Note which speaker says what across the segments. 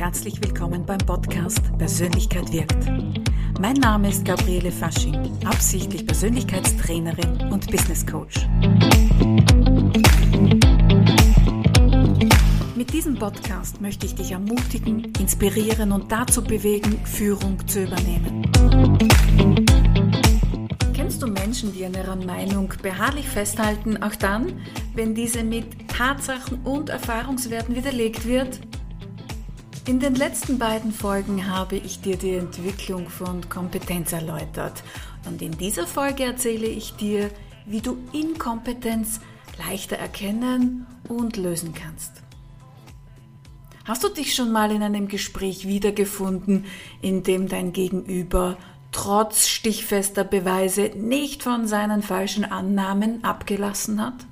Speaker 1: herzlich willkommen beim Podcast Persönlichkeit wirkt. Mein Name ist Gabriele Fasching, absichtlich Persönlichkeitstrainerin und Business Coach. Mit diesem Podcast möchte ich dich ermutigen, inspirieren und dazu bewegen, Führung zu übernehmen. Kennst du Menschen, die an ihrer Meinung beharrlich festhalten, auch dann, wenn diese mit Tatsachen und Erfahrungswerten widerlegt wird? In den letzten beiden Folgen habe ich dir die Entwicklung von Kompetenz erläutert und in dieser Folge erzähle ich dir, wie du Inkompetenz leichter erkennen und lösen kannst. Hast du dich schon mal in einem Gespräch wiedergefunden, in dem dein Gegenüber trotz stichfester Beweise nicht von seinen falschen Annahmen abgelassen hat?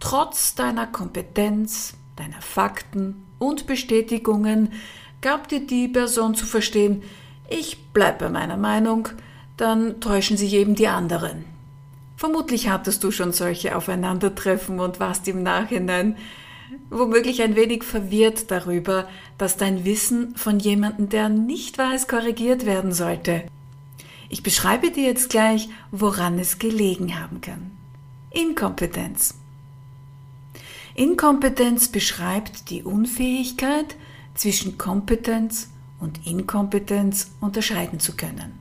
Speaker 1: Trotz deiner Kompetenz, deiner Fakten und Bestätigungen gab dir die Person zu verstehen, ich bleibe bei meiner Meinung, dann täuschen sich eben die anderen. Vermutlich hattest du schon solche Aufeinandertreffen und warst im Nachhinein womöglich ein wenig verwirrt darüber, dass dein Wissen von jemandem, der nicht weiß, korrigiert werden sollte. Ich beschreibe dir jetzt gleich, woran es gelegen haben kann. Inkompetenz. Inkompetenz beschreibt die Unfähigkeit, zwischen Kompetenz und Inkompetenz unterscheiden zu können.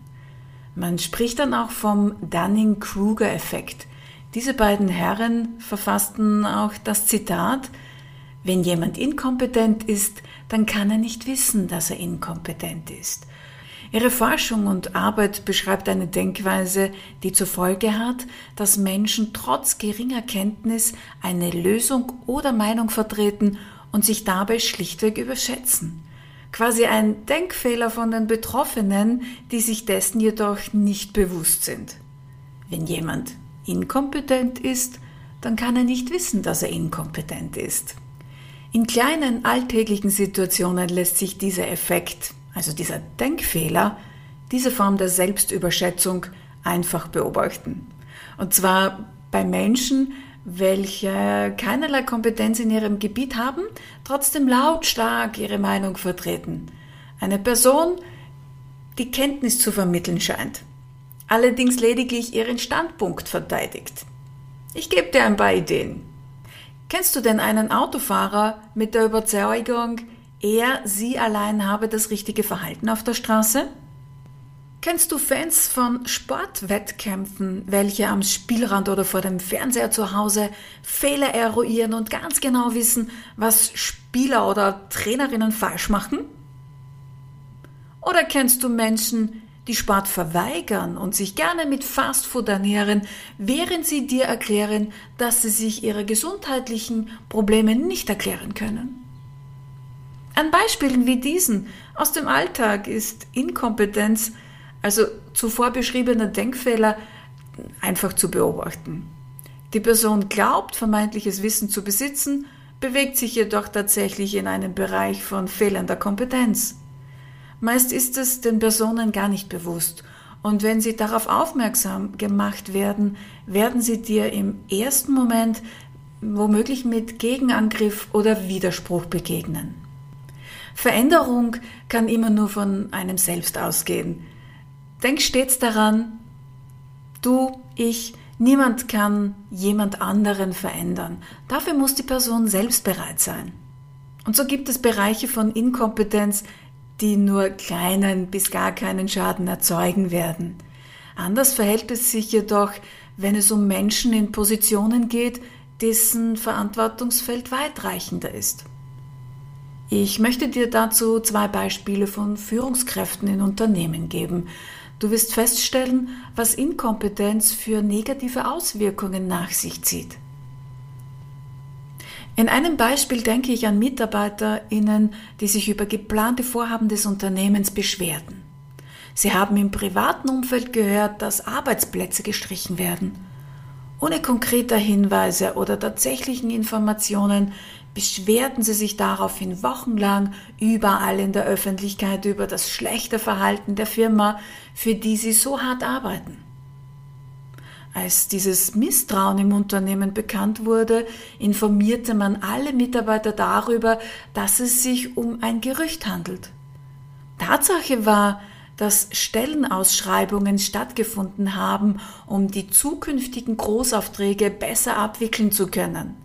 Speaker 1: Man spricht dann auch vom Dunning-Kruger-Effekt. Diese beiden Herren verfassten auch das Zitat, wenn jemand inkompetent ist, dann kann er nicht wissen, dass er inkompetent ist. Ihre Forschung und Arbeit beschreibt eine Denkweise, die zur Folge hat, dass Menschen trotz geringer Kenntnis eine Lösung oder Meinung vertreten und sich dabei schlichtweg überschätzen. Quasi ein Denkfehler von den Betroffenen, die sich dessen jedoch nicht bewusst sind. Wenn jemand inkompetent ist, dann kann er nicht wissen, dass er inkompetent ist. In kleinen alltäglichen Situationen lässt sich dieser Effekt also dieser Denkfehler, diese Form der Selbstüberschätzung einfach beobachten. Und zwar bei Menschen, welche keinerlei Kompetenz in ihrem Gebiet haben, trotzdem lautstark ihre Meinung vertreten. Eine Person, die Kenntnis zu vermitteln scheint, allerdings lediglich ihren Standpunkt verteidigt. Ich gebe dir ein paar Ideen. Kennst du denn einen Autofahrer mit der Überzeugung, er, sie allein habe das richtige Verhalten auf der Straße? Kennst du Fans von Sportwettkämpfen, welche am Spielrand oder vor dem Fernseher zu Hause Fehler eruieren und ganz genau wissen, was Spieler oder Trainerinnen falsch machen? Oder kennst du Menschen, die Sport verweigern und sich gerne mit Fastfood ernähren, während sie dir erklären, dass sie sich ihre gesundheitlichen Probleme nicht erklären können? An Beispielen wie diesen aus dem Alltag ist Inkompetenz, also zuvor beschriebener Denkfehler, einfach zu beobachten. Die Person glaubt, vermeintliches Wissen zu besitzen, bewegt sich jedoch tatsächlich in einem Bereich von fehlender Kompetenz. Meist ist es den Personen gar nicht bewusst und wenn sie darauf aufmerksam gemacht werden, werden sie dir im ersten Moment womöglich mit Gegenangriff oder Widerspruch begegnen. Veränderung kann immer nur von einem selbst ausgehen. Denk stets daran, du, ich, niemand kann jemand anderen verändern. Dafür muss die Person selbst bereit sein. Und so gibt es Bereiche von Inkompetenz, die nur kleinen bis gar keinen Schaden erzeugen werden. Anders verhält es sich jedoch, wenn es um Menschen in Positionen geht, dessen Verantwortungsfeld weitreichender ist. Ich möchte dir dazu zwei Beispiele von Führungskräften in Unternehmen geben. Du wirst feststellen, was Inkompetenz für negative Auswirkungen nach sich zieht. In einem Beispiel denke ich an MitarbeiterInnen, die sich über geplante Vorhaben des Unternehmens beschwerten. Sie haben im privaten Umfeld gehört, dass Arbeitsplätze gestrichen werden. Ohne konkreter Hinweise oder tatsächlichen Informationen beschwerten sie sich daraufhin wochenlang überall in der Öffentlichkeit über das schlechte Verhalten der Firma, für die sie so hart arbeiten. Als dieses Misstrauen im Unternehmen bekannt wurde, informierte man alle Mitarbeiter darüber, dass es sich um ein Gerücht handelt. Tatsache war, dass Stellenausschreibungen stattgefunden haben, um die zukünftigen Großaufträge besser abwickeln zu können.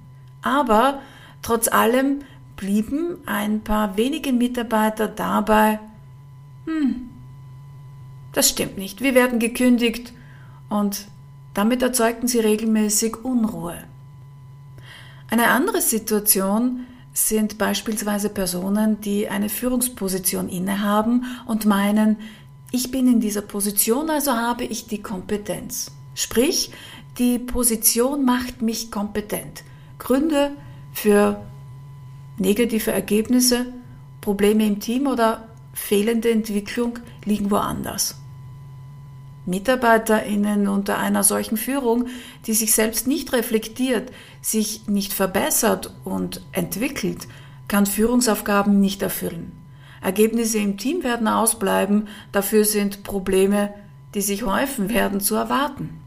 Speaker 1: Aber trotz allem blieben ein paar wenige Mitarbeiter dabei, hm, das stimmt nicht, wir werden gekündigt und damit erzeugten sie regelmäßig Unruhe. Eine andere Situation sind beispielsweise Personen, die eine Führungsposition innehaben und meinen, ich bin in dieser Position, also habe ich die Kompetenz. Sprich, die Position macht mich kompetent. Gründe für negative Ergebnisse, Probleme im Team oder fehlende Entwicklung liegen woanders. MitarbeiterInnen unter einer solchen Führung, die sich selbst nicht reflektiert, sich nicht verbessert und entwickelt, kann Führungsaufgaben nicht erfüllen. Ergebnisse im Team werden ausbleiben, dafür sind Probleme, die sich häufen werden, zu erwarten.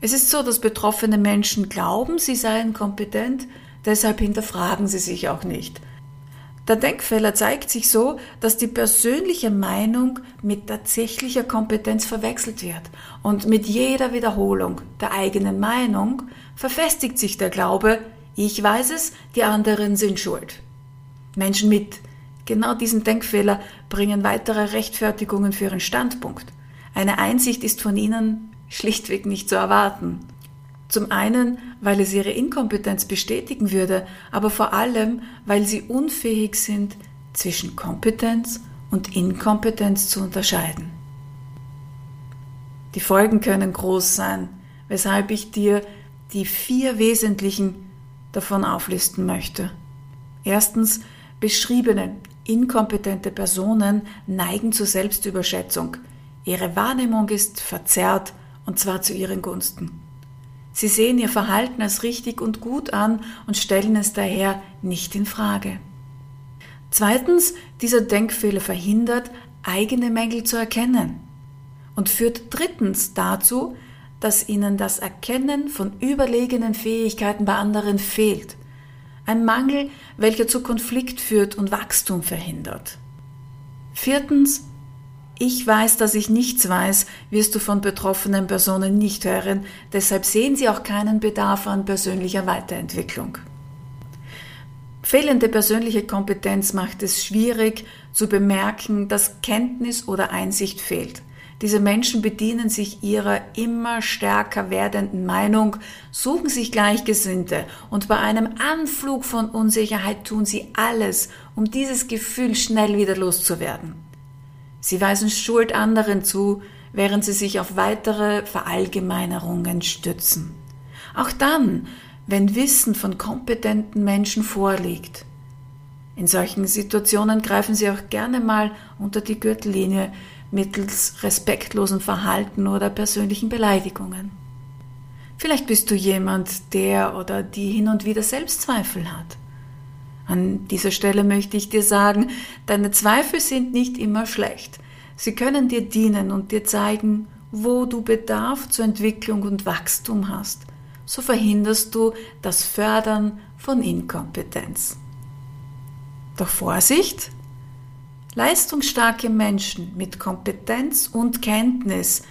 Speaker 1: Es ist so, dass betroffene Menschen glauben, sie seien kompetent, deshalb hinterfragen sie sich auch nicht. Der Denkfehler zeigt sich so, dass die persönliche Meinung mit tatsächlicher Kompetenz verwechselt wird. Und mit jeder Wiederholung der eigenen Meinung verfestigt sich der Glaube, ich weiß es, die anderen sind schuld. Menschen mit genau diesem Denkfehler bringen weitere Rechtfertigungen für ihren Standpunkt. Eine Einsicht ist von ihnen schlichtweg nicht zu erwarten. Zum einen, weil es ihre Inkompetenz bestätigen würde, aber vor allem, weil sie unfähig sind, zwischen Kompetenz und Inkompetenz zu unterscheiden. Die Folgen können groß sein, weshalb ich dir die vier wesentlichen davon auflisten möchte. Erstens, beschriebene inkompetente Personen neigen zur Selbstüberschätzung. Ihre Wahrnehmung ist verzerrt und zwar zu ihren Gunsten. Sie sehen ihr Verhalten als richtig und gut an und stellen es daher nicht in Frage. Zweitens, dieser Denkfehler verhindert, eigene Mängel zu erkennen und führt drittens dazu, dass ihnen das Erkennen von überlegenen Fähigkeiten bei anderen fehlt. Ein Mangel, welcher zu Konflikt führt und Wachstum verhindert. Viertens, ich weiß, dass ich nichts weiß, wirst du von betroffenen Personen nicht hören, deshalb sehen sie auch keinen Bedarf an persönlicher Weiterentwicklung. Fehlende persönliche Kompetenz macht es schwierig zu bemerken, dass Kenntnis oder Einsicht fehlt. Diese Menschen bedienen sich ihrer immer stärker werdenden Meinung, suchen sich Gleichgesinnte und bei einem Anflug von Unsicherheit tun sie alles, um dieses Gefühl schnell wieder loszuwerden. Sie weisen Schuld anderen zu, während sie sich auf weitere Verallgemeinerungen stützen. Auch dann, wenn Wissen von kompetenten Menschen vorliegt. In solchen Situationen greifen sie auch gerne mal unter die Gürtellinie mittels respektlosen Verhalten oder persönlichen Beleidigungen. Vielleicht bist du jemand, der oder die hin und wieder Selbstzweifel hat. An dieser Stelle möchte ich dir sagen, deine Zweifel sind nicht immer schlecht. Sie können dir dienen und dir zeigen, wo du Bedarf zur Entwicklung und Wachstum hast. So verhinderst du das Fördern von Inkompetenz. Doch Vorsicht! Leistungsstarke Menschen mit Kompetenz und Kenntnis,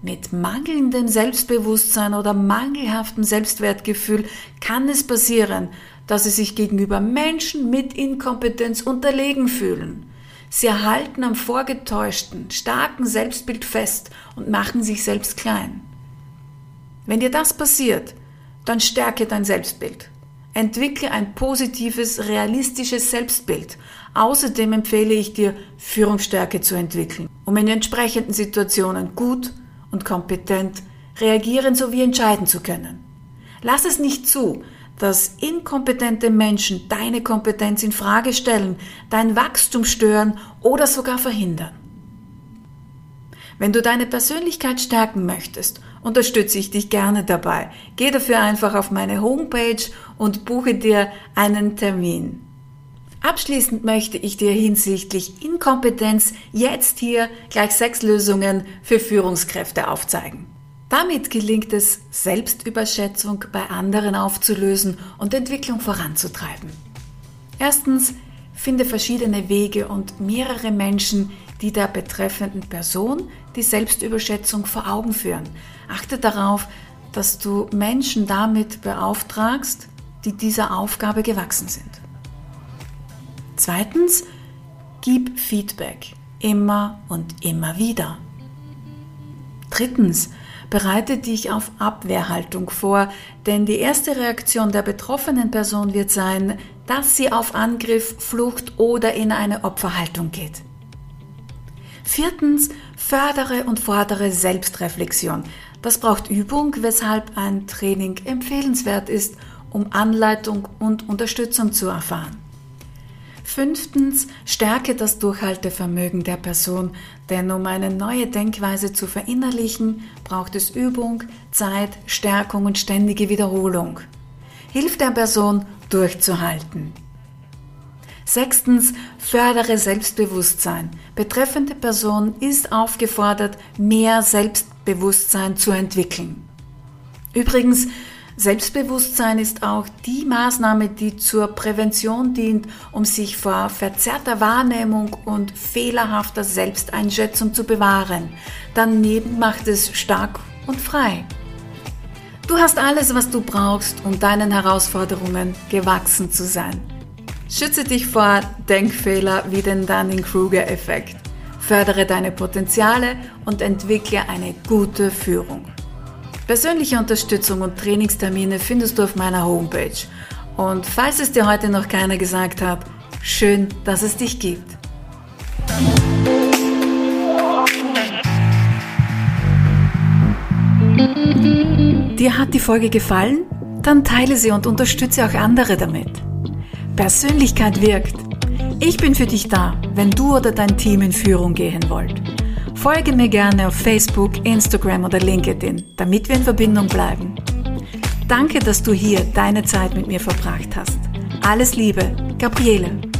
Speaker 1: mit mangelndem Selbstbewusstsein oder mangelhaftem Selbstwertgefühl kann es passieren, dass sie sich gegenüber Menschen mit Inkompetenz unterlegen fühlen. Sie erhalten am vorgetäuschten, starken Selbstbild fest und machen sich selbst klein. Wenn dir das passiert, dann stärke dein Selbstbild. Entwickle ein positives, realistisches Selbstbild. Außerdem empfehle ich dir, Führungsstärke zu entwickeln, um in entsprechenden Situationen gut und kompetent reagieren sowie entscheiden zu können. Lass es nicht zu, dass inkompetente Menschen deine Kompetenz in Frage stellen, dein Wachstum stören oder sogar verhindern. Wenn du deine Persönlichkeit stärken möchtest, unterstütze ich dich gerne dabei. Geh dafür einfach auf meine Homepage und buche dir einen Termin. Abschließend möchte ich dir hinsichtlich Inkompetenz jetzt hier gleich sechs Lösungen für Führungskräfte aufzeigen. Damit gelingt es, Selbstüberschätzung bei anderen aufzulösen und Entwicklung voranzutreiben. Erstens, finde verschiedene Wege und mehrere Menschen, die der betreffenden Person die Selbstüberschätzung vor Augen führen. Achte darauf, dass du Menschen damit beauftragst, die dieser Aufgabe gewachsen sind. Zweitens, gib Feedback immer und immer wieder. Drittens, bereite dich auf Abwehrhaltung vor, denn die erste Reaktion der betroffenen Person wird sein, dass sie auf Angriff, Flucht oder in eine Opferhaltung geht. Viertens, fördere und fordere Selbstreflexion. Das braucht Übung, weshalb ein Training empfehlenswert ist, um Anleitung und Unterstützung zu erfahren. Fünftens, stärke das Durchhaltevermögen der Person, denn um eine neue Denkweise zu verinnerlichen, braucht es Übung, Zeit, Stärkung und ständige Wiederholung. Hilf der Person durchzuhalten. Sechstens, fördere Selbstbewusstsein. Betreffende Person ist aufgefordert, mehr Selbstbewusstsein zu entwickeln. Übrigens, Selbstbewusstsein ist auch die Maßnahme, die zur Prävention dient, um sich vor verzerrter Wahrnehmung und fehlerhafter Selbsteinschätzung zu bewahren. Daneben macht es stark und frei. Du hast alles, was du brauchst, um deinen Herausforderungen gewachsen zu sein. Schütze dich vor Denkfehler wie den Dunning-Kruger-Effekt. Fördere deine Potenziale und entwickle eine gute Führung. Persönliche Unterstützung und Trainingstermine findest du auf meiner Homepage. Und falls es dir heute noch keiner gesagt hat, schön, dass es dich gibt. Dir hat die Folge gefallen? Dann teile sie und unterstütze auch andere damit. Persönlichkeit wirkt. Ich bin für dich da, wenn du oder dein Team in Führung gehen wollt. Folge mir gerne auf Facebook, Instagram oder LinkedIn, damit wir in Verbindung bleiben. Danke, dass du hier deine Zeit mit mir verbracht hast. Alles Liebe, Gabriele.